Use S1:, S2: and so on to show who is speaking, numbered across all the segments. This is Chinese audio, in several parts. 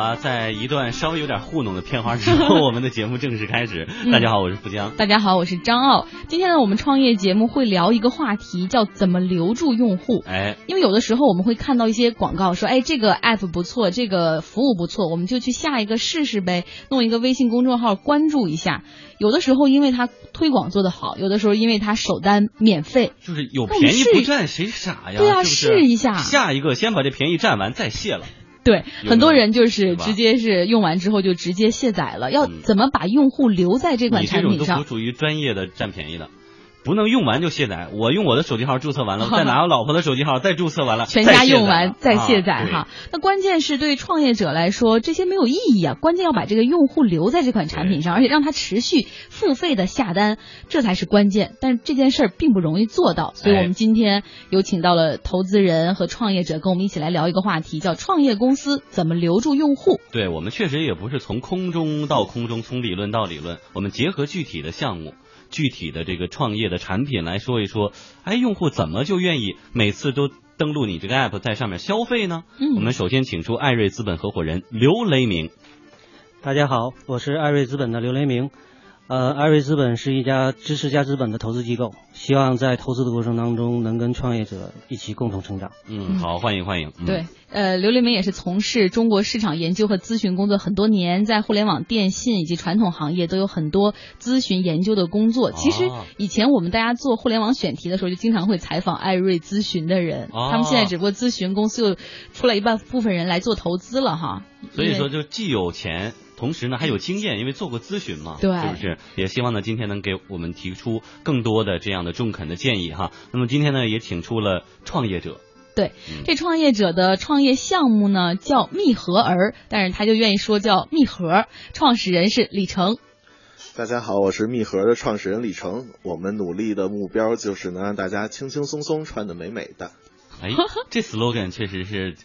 S1: 吧，在一段稍微有点糊弄的片花之后，我们的节目正式开始。大家好，我是富江。
S2: 大家好，我是张傲。今天呢，我们创业节目会聊一个话题，叫怎么留住用户。
S1: 哎，
S2: 因为有的时候我们会看到一些广告，说哎这个 app 不错，这个服务不错，我们就去下一个试试呗，弄一个微信公众号关注一下。有的时候因为它推广做得好，有的时候因为它首单免费，
S1: 就是有便宜不占谁傻呀？
S2: 对啊，
S1: 试
S2: 一下，
S1: 下一个先把这便宜占完再卸了。
S2: 对，很多人就是直接是用完之后就直接卸载了。要怎么把用户留在这款产品上？
S1: 你这种都不属于专业的占便宜的。不能用完就卸载，我用我的手机号注册完了，再拿我老婆的手机号再注册完了，
S2: 全家用完再卸载哈。那关键是对创业者来说，这些没有意义啊。关键要把这个用户留在这款产品上，而且让他持续付费的下单，这才是关键。但是这件事儿并不容易做到，所以我们今天有请到了投资人和创业者，跟我们一起来聊一个话题，叫创业公司怎么留住用户。
S1: 对我们确实也不是从空中到空中，从理论到理论，我们结合具体的项目。具体的这个创业的产品来说一说，哎，用户怎么就愿意每次都登录你这个 app 在上面消费呢？
S2: 嗯，
S1: 我们首先请出艾瑞资本合伙人刘雷明。
S3: 大家好，我是艾瑞资本的刘雷明。呃，艾瑞资本是一家知识加资本的投资机构，希望在投资的过程当中能跟创业者一起共同成长。
S1: 嗯，好，欢迎欢迎。
S2: 对，呃，刘立明也是从事中国市场研究和咨询工作很多年，在互联网、电信以及传统行业都有很多咨询研究的工作。其实以前我们大家做互联网选题的时候，就经常会采访艾瑞咨询的人，他们现在只不过咨询公司又出了一半部分人来做投资了哈。
S1: 所以说，就既有钱。同时呢，还有经验，因为做过咨询嘛，
S2: 对，
S1: 是不是？也希望呢，今天能给我们提出更多的这样的中肯的建议哈。那么今天呢，也请出了创业者，
S2: 对，这创业者的创业项目呢叫密合儿，但是他就愿意说叫密盒，创始人是李成。
S4: 大家好，我是密盒的创始人李成，我们努力的目标就是能让大家轻轻松松穿的美美的。
S1: 哎，这 slogan 确实是。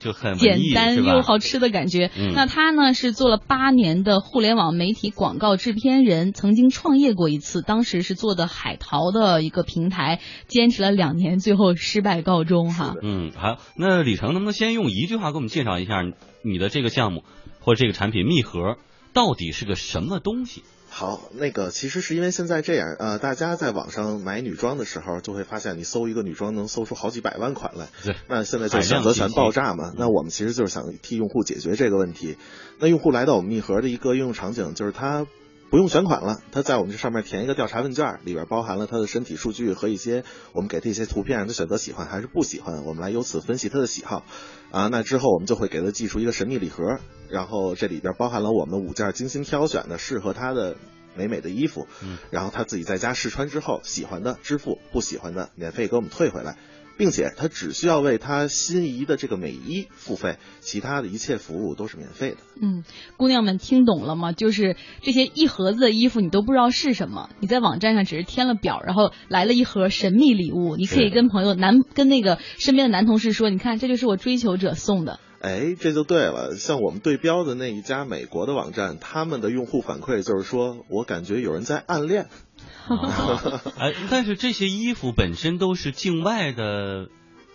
S1: 就很
S2: 简单又好吃的感觉。那他呢是做了八年的互联网媒体广告制片人，曾经创业过一次，当时是做的海淘的一个平台，坚持了两年，最后失败告终哈。
S1: 嗯，好，那李成能不能先用一句话给我们介绍一下你的这个项目或者这个产品密盒到底是个什么东西？
S4: 好，那个其实是因为现在这样，呃，大家在网上买女装的时候，就会发现你搜一个女装能搜出好几百万款来。
S1: 对，
S4: 那现在就选择权爆炸嘛。那我们其实就是想替用户解决这个问题。那用户来到我们密盒的一个应用场景，就是他。不用选款了，他在我们这上面填一个调查问卷，里边包含了他的身体数据和一些我们给他一些图片，让他选择喜欢还是不喜欢，我们来由此分析他的喜好。啊，那之后我们就会给他寄出一个神秘礼盒，然后这里边包含了我们五件精心挑选的适合他的美美的衣服，然后他自己在家试穿之后，喜欢的支付，不喜欢的免费给我们退回来。并且他只需要为他心仪的这个美衣付费，其他的一切服务都是免费的。
S2: 嗯，姑娘们听懂了吗？就是这些一盒子的衣服，你都不知道是什么，你在网站上只是填了表，然后来了一盒神秘礼物，你可以跟朋友男跟那个身边的男同事说，你看这就是我追求者送的。
S4: 哎，这就对了。像我们对标的那一家美国的网站，他们的用户反馈就是说，我感觉有人在暗恋。
S1: 哎，但是这些衣服本身都是境外的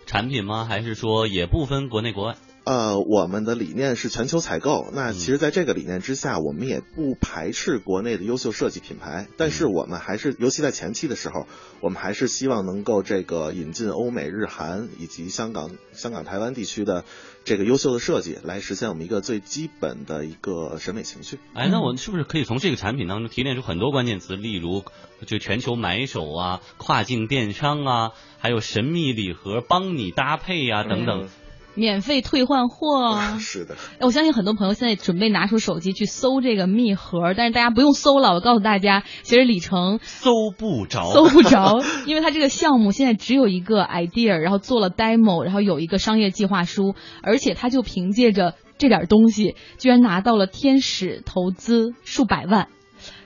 S1: 产品吗？还是说也不分国内国外？
S4: 呃，我们的理念是全球采购。那其实，在这个理念之下，我们也不排斥国内的优秀设计品牌。但是，我们还是，尤其在前期的时候，我们还是希望能够这个引进欧美日韩以及香港、香港、台湾地区的这个优秀的设计，来实现我们一个最基本的一个审美情趣。
S1: 哎，那我们是不是可以从这个产品当中提炼出很多关键词？例如，就全球买手啊，跨境电商啊，还有神秘礼盒帮你搭配呀，等等。
S2: 免费退换货，
S4: 是的。
S2: 我相信很多朋友现在准备拿出手机去搜这个密盒，但是大家不用搜了。我告诉大家，其实李成
S1: 搜不着，
S2: 搜不着，因为他这个项目现在只有一个 idea，然后做了 demo，然后有一个商业计划书，而且他就凭借着这点东西，居然拿到了天使投资数百万，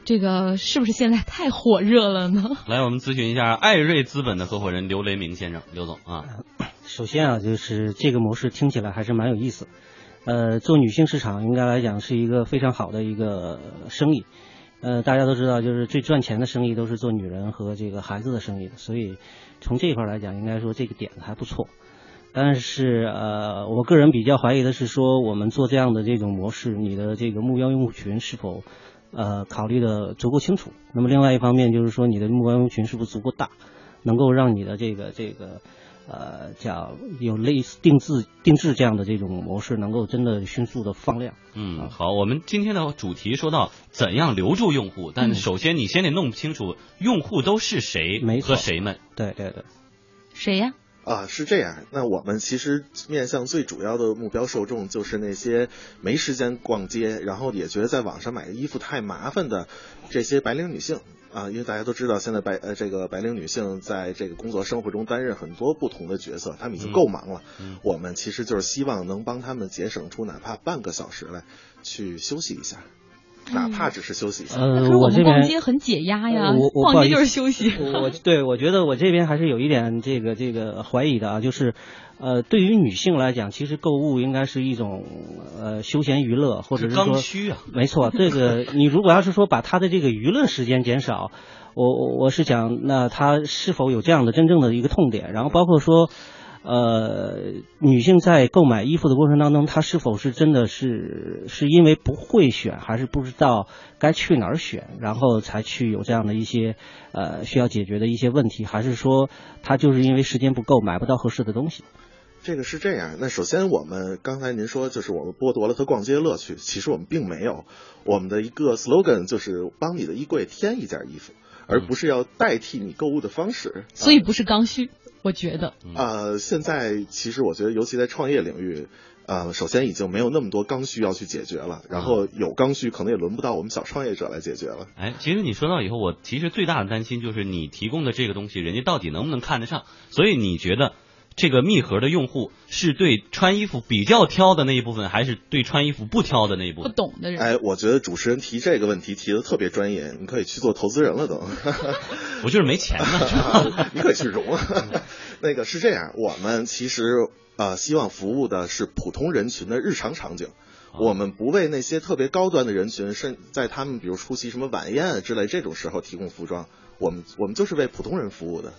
S2: 这个是不是现在太火热了呢？
S1: 来，我们咨询一下艾瑞资本的合伙人刘雷明先生，刘总啊。
S3: 首先啊，就是这个模式听起来还是蛮有意思。呃，做女性市场应该来讲是一个非常好的一个生意。呃，大家都知道，就是最赚钱的生意都是做女人和这个孩子的生意，所以从这一块来讲，应该说这个点子还不错。但是呃，我个人比较怀疑的是说，我们做这样的这种模式，你的这个目标用户群是否呃考虑的足够清楚？那么另外一方面就是说，你的目标用户群是不是足够大，能够让你的这个这个呃叫有类似定制定制这样的这种模式，能够真的迅速的放量。
S1: 嗯，好，我们今天的主题说到怎样留住用户，但首先你先得弄清楚用户都是谁
S3: 没
S1: 和谁们。
S3: 对对对。
S2: 谁呀？
S4: 啊，是这样。那我们其实面向最主要的目标受众就是那些没时间逛街，然后也觉得在网上买衣服太麻烦的这些白领女性啊。因为大家都知道，现在白呃这个白领女性在这个工作生活中担任很多不同的角色，她们已经够忙了。
S1: 嗯
S4: 我们其实就是希望能帮她们节省出哪怕半个小时来去休息一下，哪怕只是休息一下。
S2: 那
S3: 呃
S2: 可是，我们
S3: 这边
S2: 逛街很解压呀，
S3: 我我不
S2: 逛街就是休息。
S3: 我我对我觉得我这边还是有一点这个这个怀疑的啊，就是呃，对于女性来讲，其实购物应该是一种呃休闲娱乐，或者是
S1: 刚需啊，
S3: 没错，这个 你如果要是说把她的这个娱乐时间减少，我我我是想，那她是否有这样的真正的一个痛点？然后包括说，呃，女性在购买衣服的过程当中，她是否是真的是是因为不会选，还是不知道该去哪儿选，然后才去有这样的一些呃需要解决的一些问题，还是说她就是因为时间不够，买不到合适的东西？
S4: 这个是这样，那首先我们刚才您说就是我们剥夺了他逛街乐趣，其实我们并没有。我们的一个 slogan 就是帮你的衣柜添一件衣服，而不是要代替你购物的方式。
S2: 所以不是刚需，我觉得。
S4: 呃，现在其实我觉得，尤其在创业领域，呃，首先已经没有那么多刚需要去解决了，然后有刚需可能也轮不到我们小创业者来解决了。
S1: 哎，其实你说到以后，我其实最大的担心就是你提供的这个东西，人家到底能不能看得上？所以你觉得这个密盒的用户是对穿衣服比较挑的那一部分，还是对穿衣服不挑的那一部分不？
S2: 懂的人，
S4: 哎，我觉得主持人提这个问题提的特别专业，你可以去做投资人了都。
S1: 我就是没钱呢。
S4: 你可以去融啊。那个是这样，我们其实呃希望服务的是普通人群的日常场景。我们不为那些特别高端的人群，甚在他们比如出席什么晚宴啊之类这种时候提供服装，我们我们就是为普通人服务的。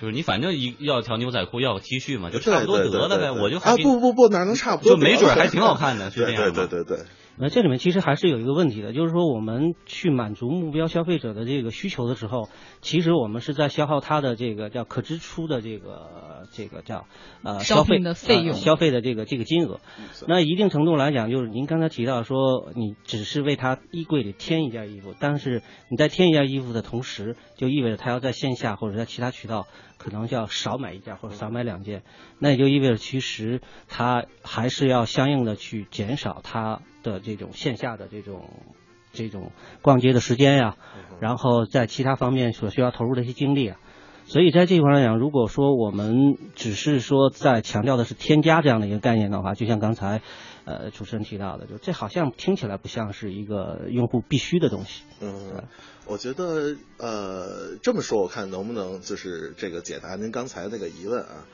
S1: 就是你反正一要条牛仔裤，要个 T 恤嘛，就差不多得了呗。我就还
S4: 啊不不不，哪能差不多
S1: 就？没准 还挺好看的，是这样吗
S4: 对对对对。
S3: 那这里面其实还是有一个问题的，就是说我们去满足目标消费者的这个需求的时候，其实我们是在消耗他的这个叫可支出的这个这个叫呃消费
S2: 的费用
S3: 呃消费的这个这个金额。那一定程度来讲，就是您刚才提到说，你只是为他衣柜里添一件衣服，但是你在添一件衣服的同时，就意味着他要在线下或者在其他渠道可能就要少买一件或者少买两件，那也就意味着其实他还是要相应的去减少他的这种线下的这种这种逛街的时间呀，然后在其他方面所需要投入的一些精力啊。所以在这一块来讲，如果说我们只是说在强调的是添加这样的一个概念的话，就像刚才呃主持人提到的，就这好像听起来不像是一个用户必须的东西。
S4: 嗯，我觉得呃这么说，我看能不能就是这个解答您刚才那个疑问啊，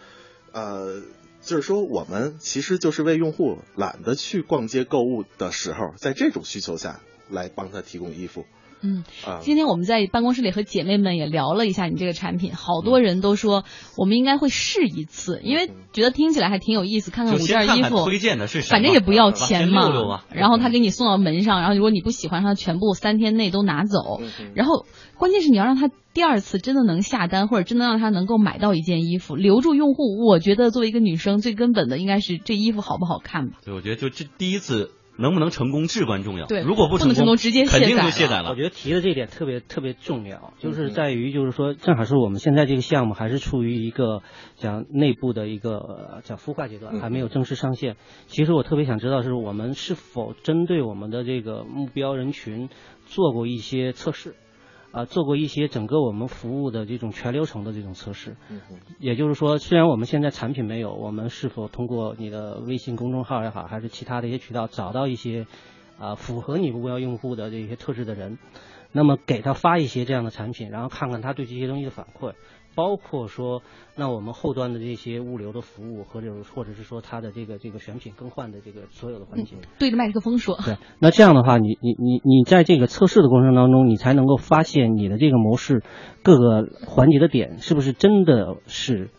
S4: 呃，就是说我们其实就是为用户懒得去逛街购物的时候，在这种需求下来帮他提供衣服。
S2: 嗯，
S4: 啊。
S2: 今天我们在办公室里和姐妹们也聊了一下你这个产品，好多人都说我们应该会试一次，因为觉得听起来还挺有意思，看看
S1: 就
S2: 五件衣服，
S1: 推荐的是，
S2: 反正也不要钱
S1: 先溜溜啊。
S2: 然后他给你送到门上，然后如果你不喜欢，他全部三天内都拿走。然后关键是你要让他第二次真的能下单，或者真的让他能够买到一件衣服，留住用户。我觉得作为一个女生，最根本的应该是这衣服好不好看吧。
S1: 对，我觉得就这第一次能不能成功至关重要。
S2: 对
S1: 如果
S2: 不能成功直接
S1: 肯定就卸载了。
S3: 我觉得提的这一点特别特别重要，就是
S4: 嗯
S3: 在于就是说，正好是我们现在这个项目还是处于一个讲内部的一个呃叫孵化阶段，
S4: 嗯
S3: 还没有正式上线。其实我特别想知道，是我们是否针对我们的这个目标人群做过一些测试。啊，做过一些整个我们服务的这种全流程的这种测试，
S4: 嗯
S3: 也就是说，虽然我们现在产品没有，我们是否通过你的微信公众号也好，还是其他的一些渠道找到一些啊、符合你目标用户的这些特质的人，那么给他发一些这样的产品，然后看看他对这些东西的反馈，包括说，那我们后端的这些物流的服务，或者或者是说它的这个这个选品更换的这个所有的环节。
S2: 对着麦克风说，
S3: 对，那这样的话，你你你你在这个测试的过程当中，你才能够发现你的这个模式各个环节的点是不是真的是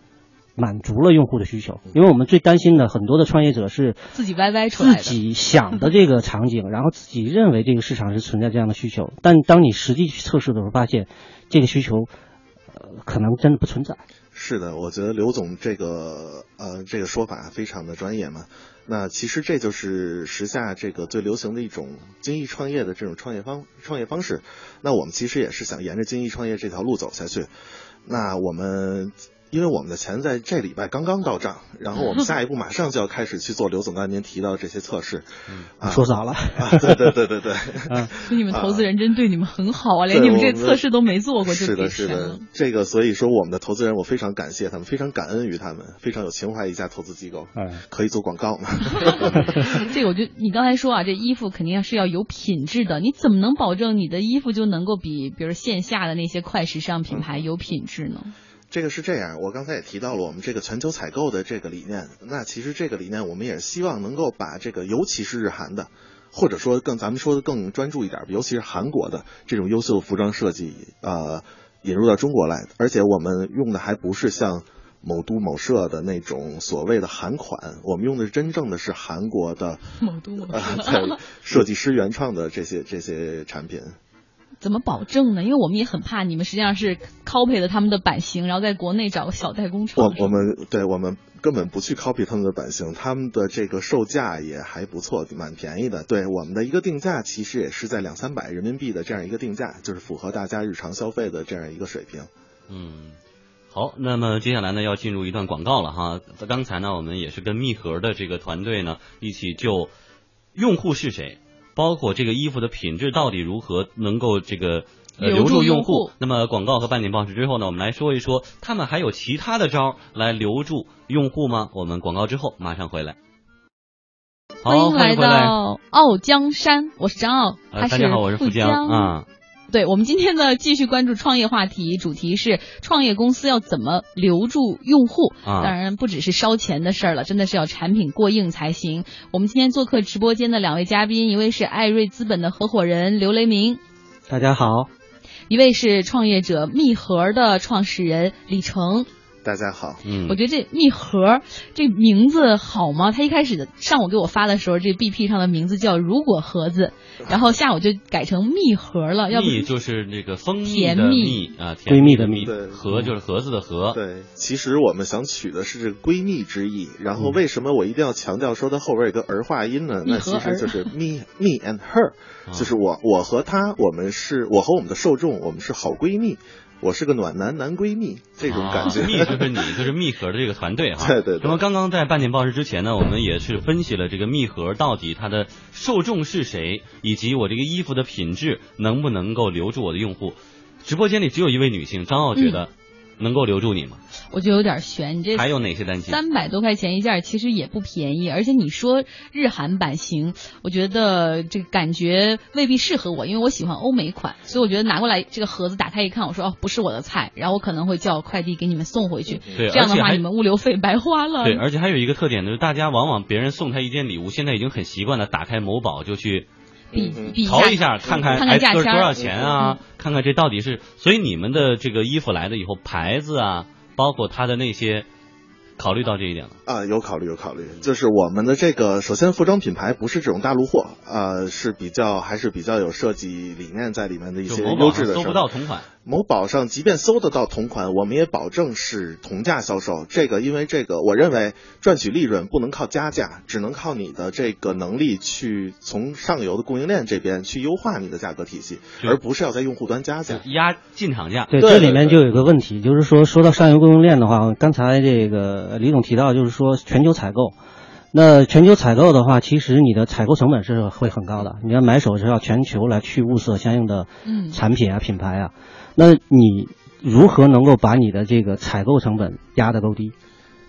S3: 满足了用户的需求。因为我们最担心的很多的创业者是
S2: 自己歪歪出来的，
S3: 自己想的这个场景，然后自己认为这个市场是存在这样的需求，但当你实际去测试的时候，发现这个需求，呃，可能真的不存在。
S4: 是的，我觉得刘总这个呃这个说法非常的专业嘛。那其实这就是时下这个最流行的一种精益创业的这种创业方创业方式。那我们其实也是想沿着精益创业这条路走下去。那我们。因为我们的钱在这礼拜刚刚到账，然后我们下一步马上就要开始去做刘总刚才您提到的这些测试。
S3: 嗯，说早了？
S4: 对对对对对。
S2: 嗯，你们投资人真对你们很好啊，连你们这测试都没做过
S4: 就是的，是的。这个所以说我们的投资人，我非常感谢他们，非常感恩于他们，非常有情怀一家投资机构。
S3: 嗯，
S4: 可以做广告吗？
S2: 这个我觉得你刚才说啊，这衣服肯定是要有品质的，你怎么能保证你的衣服就能够比比如线下的那些快时尚品牌有品质呢？
S4: 这个是这样，我刚才也提到了我们这个全球采购的这个理念。那其实这个理念，我们也是希望能够把这个，尤其是日韩的，或者说更咱们说的更专注一点，尤其是韩国的这种优秀服装设计，呃，引入到中国来。而且我们用的还不是像某都某社的那种所谓的韩款，我们用的是真正的是韩国的
S2: 某都某
S4: 社设计师原创的这些这些产品。
S2: 怎么保证呢？因为我们也很怕你们实际上是 copy 了他们的版型，然后在国内找个小代工厂。
S4: 我我们对我们根本不去 copy 他们的版型，他们的这个售价也还不错，蛮便宜的。对我们的一个定价，其实也是在两三百人民币的这样一个定价，就是符合大家日常消费的这样一个水平。
S1: 嗯，好，那么接下来呢要进入一段广告了哈。刚才呢我们也是跟密盒的这个团队呢一起就用户是谁。包括这个衣服的品质到底如何能够这个留住用户？那么广告和半点报时之后呢，我们来说一说他们还有其他的招来留住用户吗？我们广告之后马上回来。
S2: 欢迎来到傲江山，我是张傲，
S1: 大家好，我是
S2: 富
S1: 江啊。
S2: 对我们今天呢，继续关注创业话题，主题是创业公司要怎么留住用户。当然不只是烧钱的事儿了，真的是要产品过硬才行。我们今天做客直播间的两位嘉宾，一位是艾瑞资本的合伙人刘雷鸣，
S3: 大家好；
S2: 一位是创业者密盒的创始人李成。
S4: 大家好，
S1: 嗯，
S2: 我觉得这蜜盒这名字好吗？他一开始的上午给我发的时候，这 BP 上的名字叫如果盒子，然后下午就改成蜜盒了。要
S1: 蜜就是那个蜂蜜
S2: 的
S1: 蜜啊，
S3: 闺蜜的蜜，
S1: 盒就是盒子的盒。
S4: 对，其实我们想取的是这个闺蜜之意。然后为什么我一定要强调说它后边有个儿化音呢？那其实就是 me me and her，就是我我和她，我们是我和我们的受众，我们是好闺蜜。我是个暖男男闺蜜，这种感觉。
S1: 蜜就是你，就是蜜盒的这个团队哈。
S4: 对对。
S1: 那么刚刚在半点报时之前呢，我们也是分析了这个蜜盒到底它的受众是谁，以及我这个衣服的品质能不能够留住我的用户。直播间里只有一位女性，张傲觉得能够留住你吗？
S2: 我觉得有点悬，你这
S1: 还有哪些单品？
S2: 三百多块钱一件，其实也不便宜。而且你说日韩版型，我觉得这个感觉未必适合我，因为我喜欢欧美款。所以我觉得拿过来这个盒子打开一看，我说哦，不是我的菜，然后我可能会叫快递给你们送回去。
S1: 对，
S2: 这样的话你们物流费白花了。
S1: 对，而且还有一个特点呢，就是大家往往别人送他一件礼物，现在已经很习惯了，打开某宝就去
S2: 比比
S1: 淘一下，看
S2: 看
S1: 哎
S2: 价钱
S1: 多少钱啊？看看这到底是。所以你们的这个衣服来了以后，牌子啊。包括它的那些，考虑到这一点了
S4: 啊，有考虑有考虑，就是我们的这个，首先服装品牌不是这种大陆货，呃，是比较还是比较有设计理念在里面的一些优质的。
S1: 搜不到同款。
S4: 某宝上即便搜得到同款，我们也保证是同价销售。这个因为这个，我认为赚取利润不能靠加价，只能靠你的这个能力去从上游的供应链这边去优化你的价格体系，而不是要在用户端加价
S1: 压进场价。
S3: 对，这里面就有个问题，就是说说到上游供应链的话，刚才这个李总提到，就是说全球采购。那全球采购的话，其实你的采购成本是会很高的，你要买手是要全球来去物色相应的产品啊、品牌啊。那你如何能够把你的这个采购成本压得够低？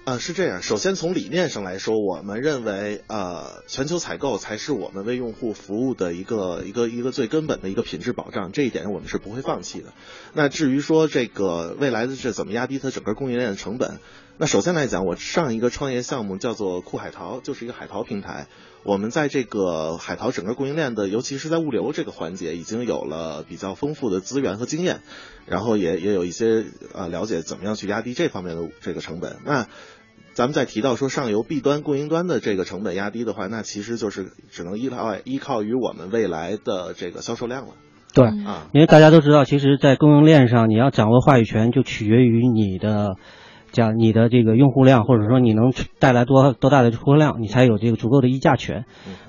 S4: 呃，是这样。首先从理念上来说，我们认为，呃，全球采购才是我们为用户服务的一个一个一个最根本的一个品质保障。这一点我们是不会放弃的。那至于说这个未来的这怎么压低它整个供应链的成本，那首先来讲，我上一个创业项目叫做酷海淘，就是一个海淘平台。我们在这个海淘整个供应链的，尤其是在物流这个环节，已经有了比较丰富的资源和经验，然后也也有一些呃了解怎么样去压低这方面的这个成本。那咱们再提到说上游 B 端供应端的这个成本压低的话，那其实就是只能依靠依靠于我们未来的这个销售量了。
S3: 对，
S4: 啊，
S3: 因为大家都知道，其实，在供应链上，你要掌握话语权，就取决于你的，讲你的这个用户量，或者说你能带来多多大的出货量，你才有这个足够的议价权。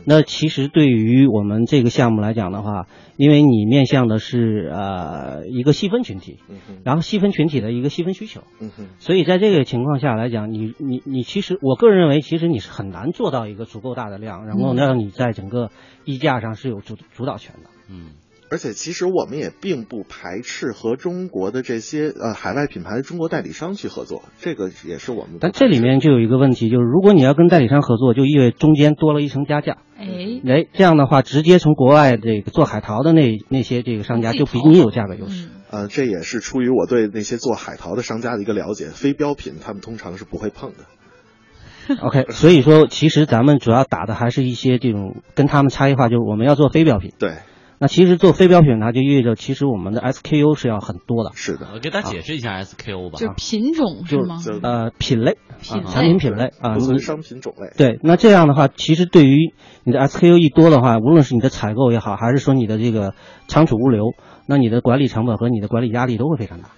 S3: 那其实对于我们这个项目来讲的话，因为你面向的是呃一个细分群体，然后细分群体的一个细分需求，所以在这个情况下来讲，你你你其实我个人认为，其实你是很难做到一个足够大的量，然后让你在整个议价上是有主主导权的。
S1: 嗯。
S4: 而且其实我们也并不排斥和中国的这些呃海外品牌的中国代理商去合作，这个也是我们。
S3: 但这里面就有一个问题，就是如果你要跟代理商合作，就意味中间多了一层加价。
S2: 哎，
S3: 哎，这样的话，直接从国外这个做海淘的那那些这个商家就比你有价格优势。
S4: 呃，这也是出于我对那些做海淘的商家的一个了解，非标品他们通常是不会碰的。
S3: OK，所以说其实咱们主要打的还是一些这种跟他们差异化，就是我们要做非标品。
S4: 对。
S3: 那其实做非标品，它就意味着其实我们的 SKU 是要很多的。
S4: 是的，
S1: 我给大家解释一下 SKU 吧。
S2: 就是品种是吗？
S3: 呃，品类，
S2: 品
S3: 产品品类啊，
S4: 商品种类。
S3: 对，那这样的话，其实对于你的 SKU 一多的话，无论是你的采购也好，还是说你的这个仓储物流，那你的管理成本和你的管理压力都会非常大。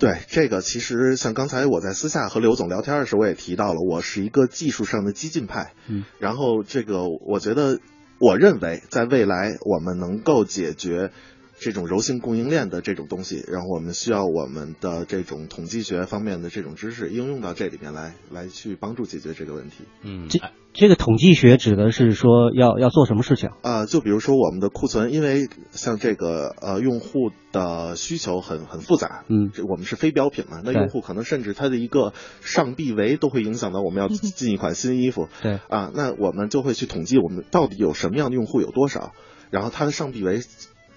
S4: 对，这个其实像刚才我在私下和刘总聊天的时候，我也提到了，我是一个技术上的激进派。
S3: 嗯，
S4: 然后这个我觉得。我认为，在未来我们能够解决这种柔性供应链的这种东西，然后我们需要我们的这种统计学方面的这种知识应用到这里面来，来去帮助解决这个问题。
S1: 嗯，
S3: 这这个统计学指的是说要要做什么事情？
S4: 呃，就比如说我们的库存，因为像这个呃用户的需求很很复杂，
S3: 嗯，
S4: 我们是非标品嘛，那用户可能甚至他的一个上臂围都会影响到我们要 进一款新衣服，
S3: 对
S4: 啊，那我们就会去统计我们到底有什么样的用户有多少，然后他的上臂围。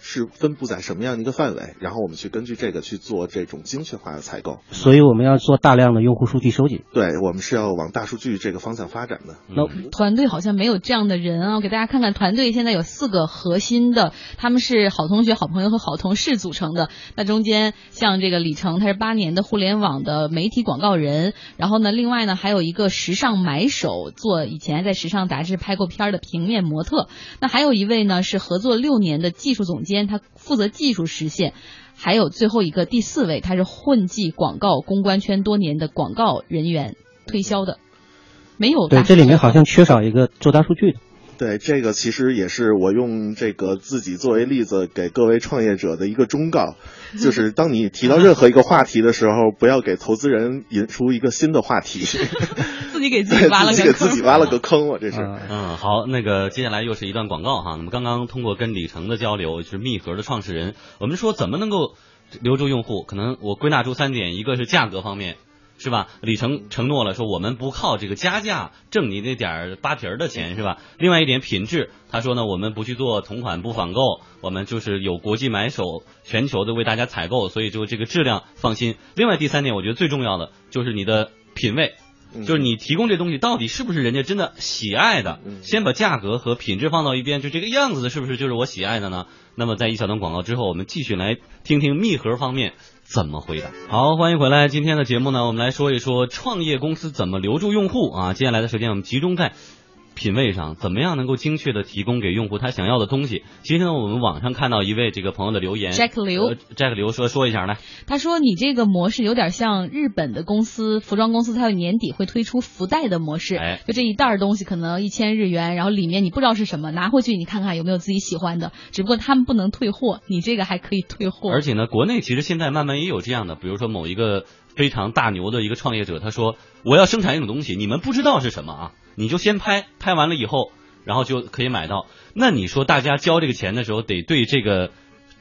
S4: 是分布在什么样的一个范围，然后我们去根据这个去做这种精确化的采购。
S3: 所以我们要做大量的用户数据收集。
S4: 对，我们是要往大数据这个方向发展的。
S3: 那
S2: 团队好像没有这样的人啊！我给大家看看，团队现在有四个核心的，他们是好同学、好朋友和好同事组成的。那中间像这个李成，他是八年的互联网的媒体广告人，然后呢，另外呢还有一个时尚买手，做以前在时尚杂志拍过片的平面模特。那还有一位呢是合作六年的技术总监。他负责技术实现，还有最后一个第四位，他是混迹广告公关圈多年的广告人员，推销的，没有
S3: 对，这里面好像缺少一个做大数据的。
S4: 对，这个其实也是我用这个自己作为例子给各位创业者的一个忠告，就是当你提到任何一个话题的时候，不要给投资人引出一个新的话题，
S2: 自 己给自己挖了个
S4: 自己给自己挖了个坑，我这是。
S1: 嗯，好，那个接下来又是一段广告哈。那么刚刚通过跟李成的交流，就是密盒的创始人，我们说怎么能够留住用户？可能我归纳出三点，一个是价格方面。是吧？李成承诺了说，我们不靠这个加价挣你那点扒皮儿的钱，是吧？另外一点品质，他说呢，我们不去做同款不仿购，我们就是有国际买手全球的为大家采购，所以就这个质量放心。另外第三点，我觉得最重要的就是你的品味，就是你提供这东西到底是不是人家真的喜爱的。先把价格和品质放到一边，就这个样子的，是不是就是我喜爱的呢？那么在一小段广告之后，我们继续来听听密盒方面。怎么回答？好，欢迎回来。今天的节目呢，我们来说一说创业公司怎么留住用户啊。接下来的时间，我们集中在品味上，怎么样能够精确的提供给用户他想要的东西。其实呢，我们网上看到一位这个朋友的留言
S2: ，Jack 刘、
S1: 呃、，Jack 刘说说一下来。
S2: 他说你这个模式有点像日本的公司，服装公司，它有年底会推出福袋的模式，
S1: 哎，
S2: 就这一袋东西可能一千日元，然后里面你不知道是什么，拿回去你看看有没有自己喜欢的。只不过他们不能退货，你这个还可以退货。
S1: 而且呢，国内其实现在慢慢也有这样的，比如说某一个非常大牛的一个创业者，他说我要生产一种东西，你们不知道是什么啊，你就先拍，拍完了以后。然后就可以买到。那你说大家交这个钱的时候，得对这个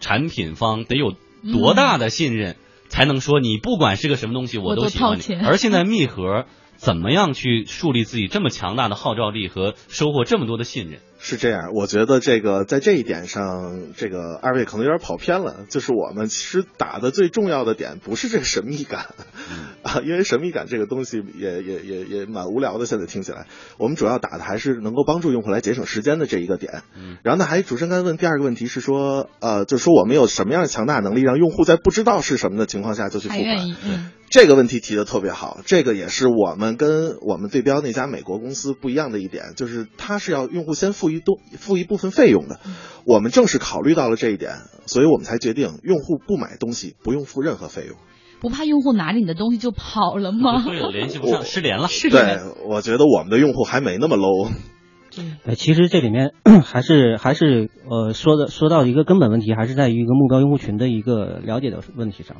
S1: 产品方得有多大的信任，才能说你不管是个什么东西，我都喜欢你。而现在密盒怎么样去树立自己这么强大的号召力和收获这么多的信任？
S4: 是这样，我觉得这个在这一点上，这个二位可能有点跑偏了。就是我们其实打的最重要的点不是这个神秘感，啊，因为神秘感这个东西也也也也蛮无聊的。现在听起来，我们主要打的还是能够帮助用户来节省时间的这一个点。然后呢，还主持人刚才问第二个问题是说，呃，就说我们有什么样的强大能力，让用户在不知道是什么的情况下就去付款？这个问题提的特别好，这个也是我们跟我们对标那家美国公司不一样的一点，就是它是要用户先付一多付一部分费用的。我们正是考虑到了这一点，所以我们才决定用户不买东西不用付任何费用。
S2: 不怕用户拿着你的东西就跑了吗？
S1: 会有联系不上，失联了。
S4: 对，我觉得我们的用户还没那么 low。
S3: 对，其实这里面 还是还是呃说的说到一个根本问题，还是在于一个目标用户群的一个了解的问题上。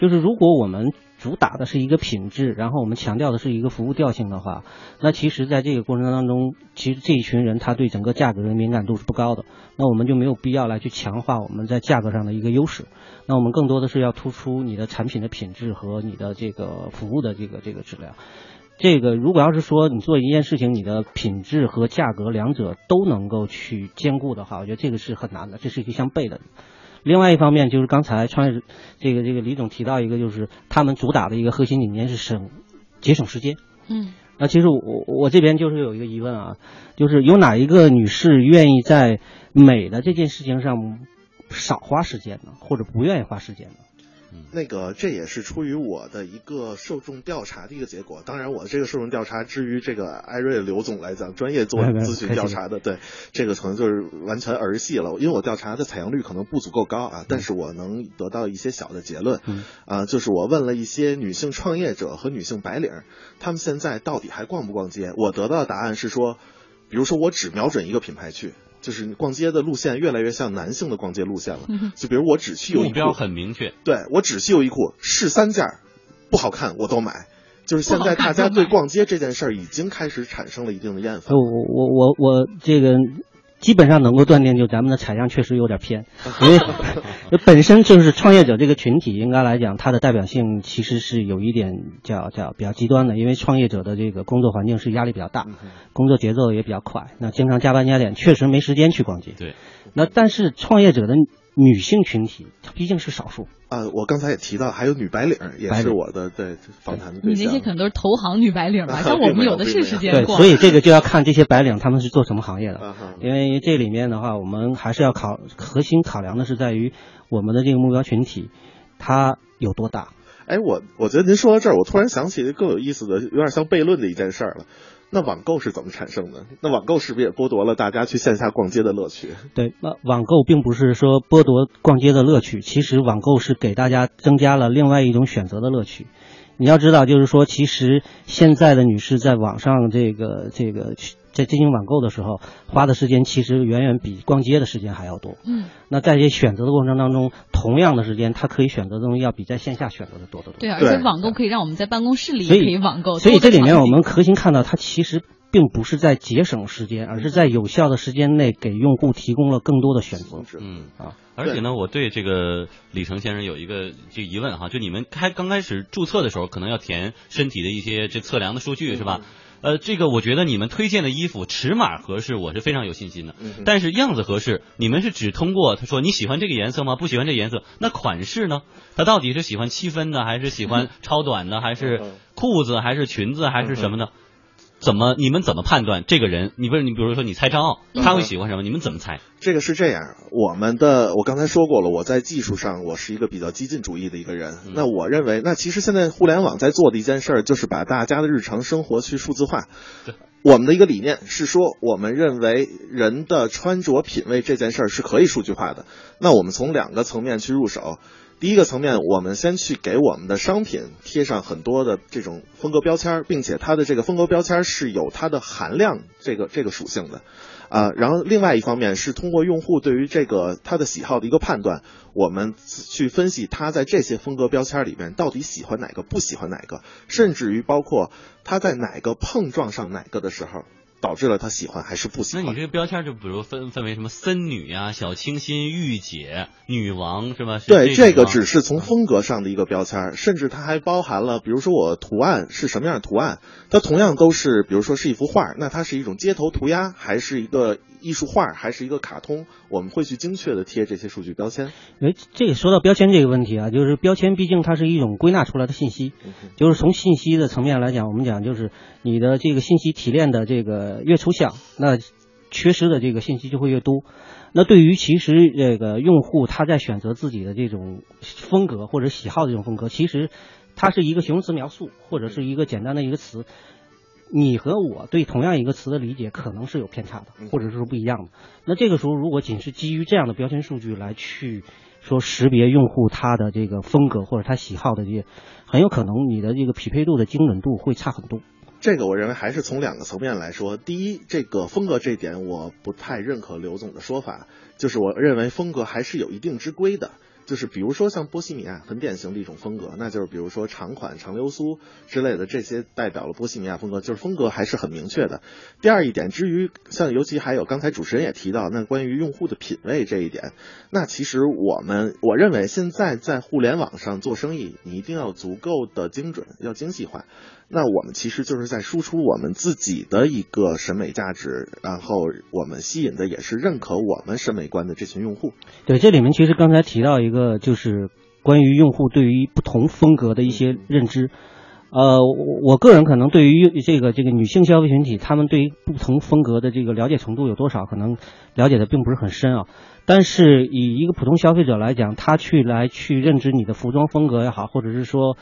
S3: 就是如果我们主打的是一个品质，然后我们强调的是一个服务调性的话，那其实在这个过程当中，其实这一群人他对整个价格的敏感度是不高的，那我们就没有必要来去强化我们在价格上的一个优势。那我们更多的是要突出你的产品的品质和你的这个服务的这个这个质量。这个如果要是说你做一件事情，你的品质和价格两者都能够去兼顾的话，我觉得这个是很难的，这是一个相悖的。另外一方面就是刚才创业这个这个李总提到一个，就是他们主打的一个核心理念是省节省时间。
S2: 嗯，
S3: 那其实我我这边就是有一个疑问啊，就是有哪一个女士愿意在美的这件事情上少花时间呢，或者不愿意花时间呢？
S4: 那个，这也是出于我的一个受众调查的一个结果。当然，我这个受众调查，至于这个艾瑞刘总来讲，专业做咨询调查的，对这个可能就是完全儿戏了。因为我调查的采样率可能不足够高啊，但是我能得到一些小的结论。啊，就是我问了一些女性创业者和女性白领，她们现在到底还逛不逛街？我得到的答案是说，比如说我只瞄准一个品牌去。就是你逛街的路线越来越像男性的逛街路线了，就比如我只去优衣库，
S1: 目标很明确，
S4: 对我只去优衣库试三件，不好看我都买。就是现在大家对逛街这件事儿已经开始产生了一定的厌烦。
S3: 我我我我这个。基本上能够断定，就咱们的采样确实有点偏，因为本身就是创业者这个群体，应该来讲，它的代表性其实是有一点叫叫比较极端的，因为创业者的这个工作环境是压力比较大，工作节奏也比较快，那经常加班加点，确实没时间去逛街。
S1: 对，
S3: 那但是创业者的。女性群体毕竟是少数
S4: 啊，我刚才也提到，还有女白领也是我的对访谈的对
S2: 象。你那些可能都是投行女白领吧？像我们有的是时间
S3: 过。对，所以这个就要看这些白领他们是做什么行业的，因为这里面的话，我们还是要考核心考量的是在于我们的这个目标群体它有多大。
S4: 哎，我我觉得您说到这儿，我突然想起更有意思的，有点像悖论的一件事儿了。那网购是怎么产生的？那网购是不是也剥夺了大家去线下逛街的乐趣？
S3: 对，那网购并不是说剥夺逛街的乐趣，其实网购是给大家增加了另外一种选择的乐趣。你要知道，就是说，其实现在的女士在网上这个这个在进行网购的时候，花的时间其实远远比逛街的时间还要多。
S2: 嗯，
S3: 那在这选择的过程当中，同样的时间，他可以选择的东西要比在线下选择的多得多。
S2: 对，而且网购可以让我们在办公室里也可以网购。
S3: 所以这里面我们核心看到，它其实。并不是在节省时间，而是在有效的时间内给用户提供了更多的选择。
S1: 嗯啊，而且呢，我对这个李成先生有一个就疑问哈，就你们开刚开始注册的时候，可能要填身体的一些这测量的数据是吧？呃，这个我觉得你们推荐的衣服尺码合适，我是非常有信心的。但是样子合适，你们是只通过他说你喜欢这个颜色吗？不喜欢这颜色，那款式呢？他到底是喜欢七分的，还是喜欢 超短的，还是裤子，还是裙子，还是什么呢？怎么？你们怎么判断这个人？你不是你，比如说你猜张傲，他会喜欢什么？你们怎么猜？
S4: 这个是这样，我们的我刚才说过了，我在技术上我是一个比较激进主义的一个人。那我认为，那其实现在互联网在做的一件事儿，就是把大家的日常生活去数字化。我们的一个理念是说，我们认为人的穿着品味这件事儿是可以数据化的。那我们从两个层面去入手。第一个层面，我们先去给我们的商品贴上很多的这种风格标签，并且它的这个风格标签是有它的含量这个这个属性的，啊，然后另外一方面是通过用户对于这个他的喜好的一个判断，我们去分析他在这些风格标签里面到底喜欢哪个，不喜欢哪个，甚至于包括他在哪个碰撞上哪个的时候。导致了他喜欢还是不喜欢？
S1: 那你这个标签就比如分分为什么森女呀、小清新、御姐、女王是吧？
S4: 对，这个只是从风格上的一个标签，甚至它还包含了，比如说我图案是什么样的图案，它同样都是，比如说是一幅画，那它是一种街头涂鸦，还是一个艺术画还是一个卡通，我们会去精确的贴这些数据标签。
S3: 哎，这个说到标签这个问题啊，就是标签毕竟它是一种归纳出来的信息，就是从信息的层面来讲，我们讲就是你的这个信息提炼的这个越抽象，那缺失的这个信息就会越多。那对于其实这个用户他在选择自己的这种风格或者喜好的这种风格，其实它是一个形容词描述或者是一个简单的一个词。你和我对同样一个词的理解可能是有偏差的，或者是不一样的。那这个时候，如果仅是基于这样的标签数据来去说识别用户他的这个风格或者他喜好的这些，很有可能你的这个匹配度的精准度会差很多。
S4: 这个我认为还是从两个层面来说。第一，这个风格这点我不太认可刘总的说法，就是我认为风格还是有一定之规的。就是比如说像波西米亚很典型的一种风格，那就是比如说长款长流苏之类的这些代表了波西米亚风格，就是风格还是很明确的。第二一点，至于像尤其还有刚才主持人也提到，那关于用户的品味这一点，那其实我们我认为现在在互联网上做生意，你一定要足够的精准，要精细化。那我们其实就是在输出我们自己的一个审美价值，然后我们吸引的也是认可我们审美观的这群用户。
S3: 对，这里面其实刚才提到一个，就是关于用户对于不同风格的一些认知。呃，我我个人可能对于这个这个女性消费群体，他们对于不同风格的这个了解程度有多少，可能了解的并不是很深啊。但是以一个普通消费者来讲，他去来去认知你的服装风格也好，或者是说。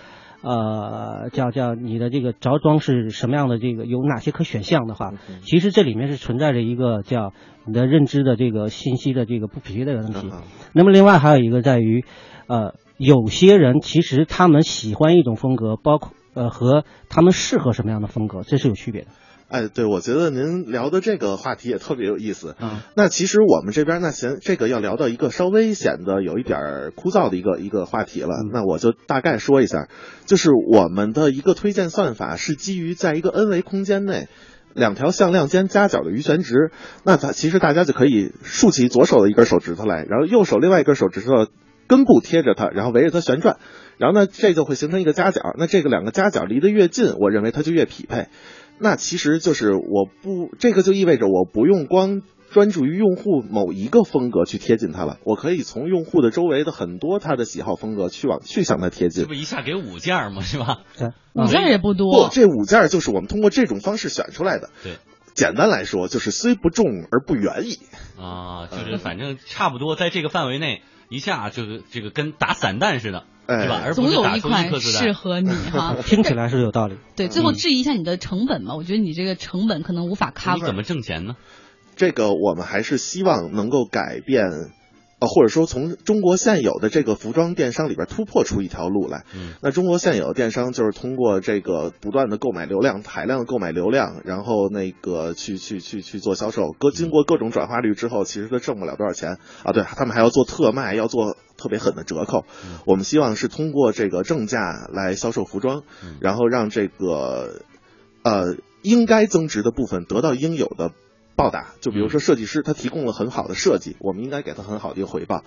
S3: 呃，叫叫你的这个着装是什么样的？这个有哪些可选项的话，其实这里面是存在着一个叫你的认知的这个信息的这个不匹配的问题。那么另外还有一个在于，呃，有些人其实他们喜欢一种风格，包括呃和他们适合什么样的风格，这是有区别的。
S4: 哎，对，我觉得您聊的这个话题也特别有意思。嗯，那其实我们这边那行，这个要聊到一个稍微显得有一点枯燥的一个一个话题了。那我就大概说一下，就是我们的一个推荐算法是基于在一个 n 维空间内，两条向量间夹角的余弦值。那它其实大家就可以竖起左手的一根手指头来，然后右手另外一根手指头根部贴着它，然后围着它旋转，然后呢这就会形成一个夹角。那这个两个夹角离得越近，我认为它就越匹配。那其实就是我不，这个就意味着我不用光专注于用户某一个风格去贴近它了，我可以从用户的周围的很多他的喜好风格去往去向它贴近。
S1: 这不一下给五件吗？是吧？
S2: 五件也不多。
S4: 不，这五件就是我们通过这种方式选出来的。
S1: 对，
S4: 简单来说就是虽不中而不远矣。
S1: 啊，就是反正差不多在这个范围内，一下就是这个跟打散弹似的。对吧？
S2: 总有一款适合你 哈，
S3: 听起来是有道理。
S2: 对，最后质疑一下你的成本嘛？我觉得你这个成本可能无法 cover。
S1: 你怎么挣钱呢？
S4: 这个我们还是希望能够改变。呃，或者说从中国现有的这个服装电商里边突破出一条路来。嗯，那中国现有的电商就是通过这个不断的购买流量，海量的购买流量，然后那个去去去去做销售。各经过各种转化率之后，其实他挣不了多少钱啊。对他们还要做特卖，要做特别狠的折扣。我们希望是通过这个正价来销售服装，然后让这个呃应该增值的部分得到应有的。报答，就比如说设计师，他提供了很好的设计，我们应该给他很好的一个回报，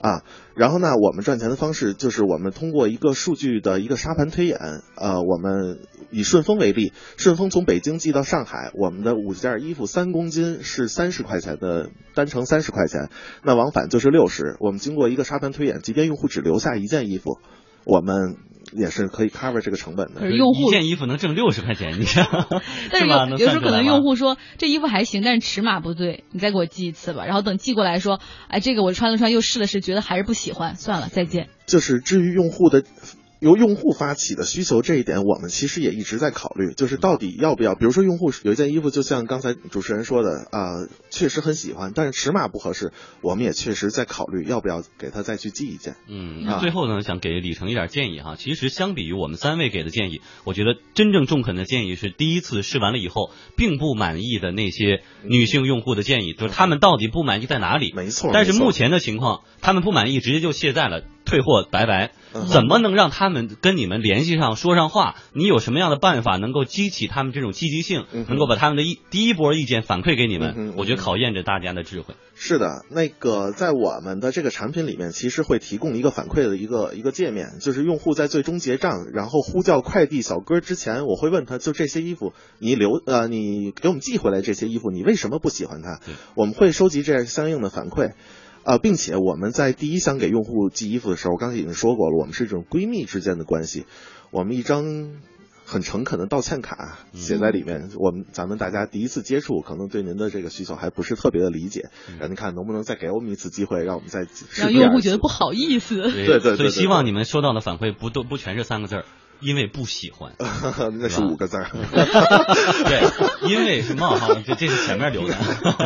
S4: 啊，然后呢，我们赚钱的方式就是我们通过一个数据的一个沙盘推演，呃，我们以顺丰为例，顺丰从北京寄到上海，我们的五件衣服三公斤是三十块钱的单程三十块钱，那往返就是六十，我们经过一个沙盘推演，即便用户只留下一件衣服，我们。也是可以 cover 这个成本的。
S2: 可是用户
S1: 一件衣服能挣六十块钱，你
S2: 看，但是有有时候可能用户
S1: 说
S2: 这衣服还行，但是尺码不对，你再给我寄一次吧。然后等寄过来说，哎，这个我穿了穿又试了试，觉得还是不喜欢，算了，再见。
S4: 就是至于用户的。由用户发起的需求这一点，我们其实也一直在考虑，就是到底要不要，比如说用户有一件衣服，就像刚才主持人说的啊，确实很喜欢，但是尺码不合适，我们也确实在考虑要不要给他再去寄一件。
S1: 嗯，那最后呢，想给李成一点建议哈，其实相比于我们三位给的建议，我觉得真正中肯的建议是第一次试完了以后并不满意的那些女性用户的建议，就是他们到底不满意在哪里？
S4: 没错。
S1: 但是目前的情况，他们不满意直接就卸载了。退货拜拜。怎么能让他们跟你们联系上，说上话？你有什么样的办法能够激起他们这种积极性，能够把他们的一第一波意见反馈给你们？我觉得考验着大家的智慧。
S4: 是的，那个在我们的这个产品里面，其实会提供一个反馈的一个一个界面，就是用户在最终结账，然后呼叫快递小哥之前，我会问他就这些衣服，你留呃，你给我们寄回来这些衣服，你为什么不喜欢它？我们会收集这样相应的反馈。呃，并且我们在第一箱给用户寄衣服的时候，我刚才已经说过了，我们是这种闺蜜之间的关系。我们一张很诚恳的道歉卡写在里面，我们咱们大家第一次接触，可能对您的这个需求还不是特别的理解，让您看能不能再给我们一次机会，让我们再
S2: 让用户觉得不好意思。
S4: 对对，
S1: 所以希望你们收到的反馈不都不全是三个字儿。因为不喜欢，
S4: 那是五个字儿。
S1: 对，因为是冒号，这这是前面留的。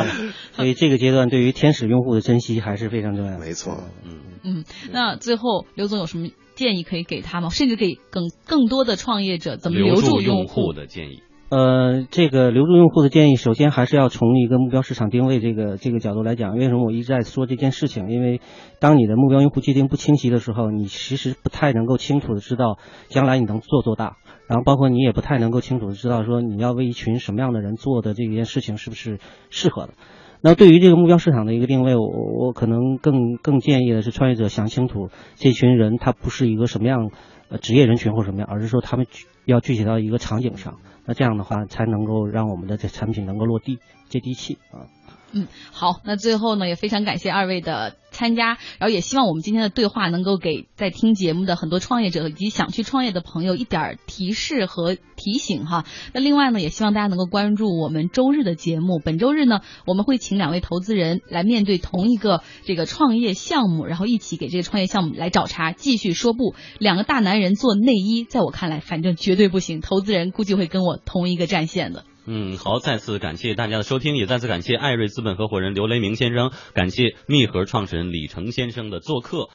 S3: 所以这个阶段对于天使用户的珍惜还是非常重要的。
S4: 没错，
S2: 嗯嗯。那最后刘总有什么建议可以给他吗？甚至给更更多的创业者怎么留
S1: 住
S2: 用
S1: 户的建议？
S3: 呃，这个留住用户的建议，首先还是要从一个目标市场定位这个这个角度来讲。为什么我一直在说这件事情？因为当你的目标用户界定不清晰的时候，你其实不太能够清楚的知道将来你能做多大，然后包括你也不太能够清楚的知道说你要为一群什么样的人做的这件事情是不是适合的。那对于这个目标市场的一个定位，我我可能更更建议的是创业者想清楚这群人他不是一个什么样职业人群或什么样，而是说他们要具体到一个场景上。那这样的话，才能够让我们的这产品能够落地、接地气啊。
S2: 嗯，好，那最后呢，也非常感谢二位的参加，然后也希望我们今天的对话能够给在听节目的很多创业者以及想去创业的朋友一点提示和提醒哈。那另外呢，也希望大家能够关注我们周日的节目。本周日呢，我们会请两位投资人来面对同一个这个创业项目，然后一起给这个创业项目来找茬，继续说不。两个大男人做内衣，在我看来，反正绝对不行。投资人估计会跟我同一个战线的。
S1: 嗯，好，再次感谢大家的收听，也再次感谢艾瑞资本合伙人刘雷明先生，感谢密盒创始人李成先生的做客。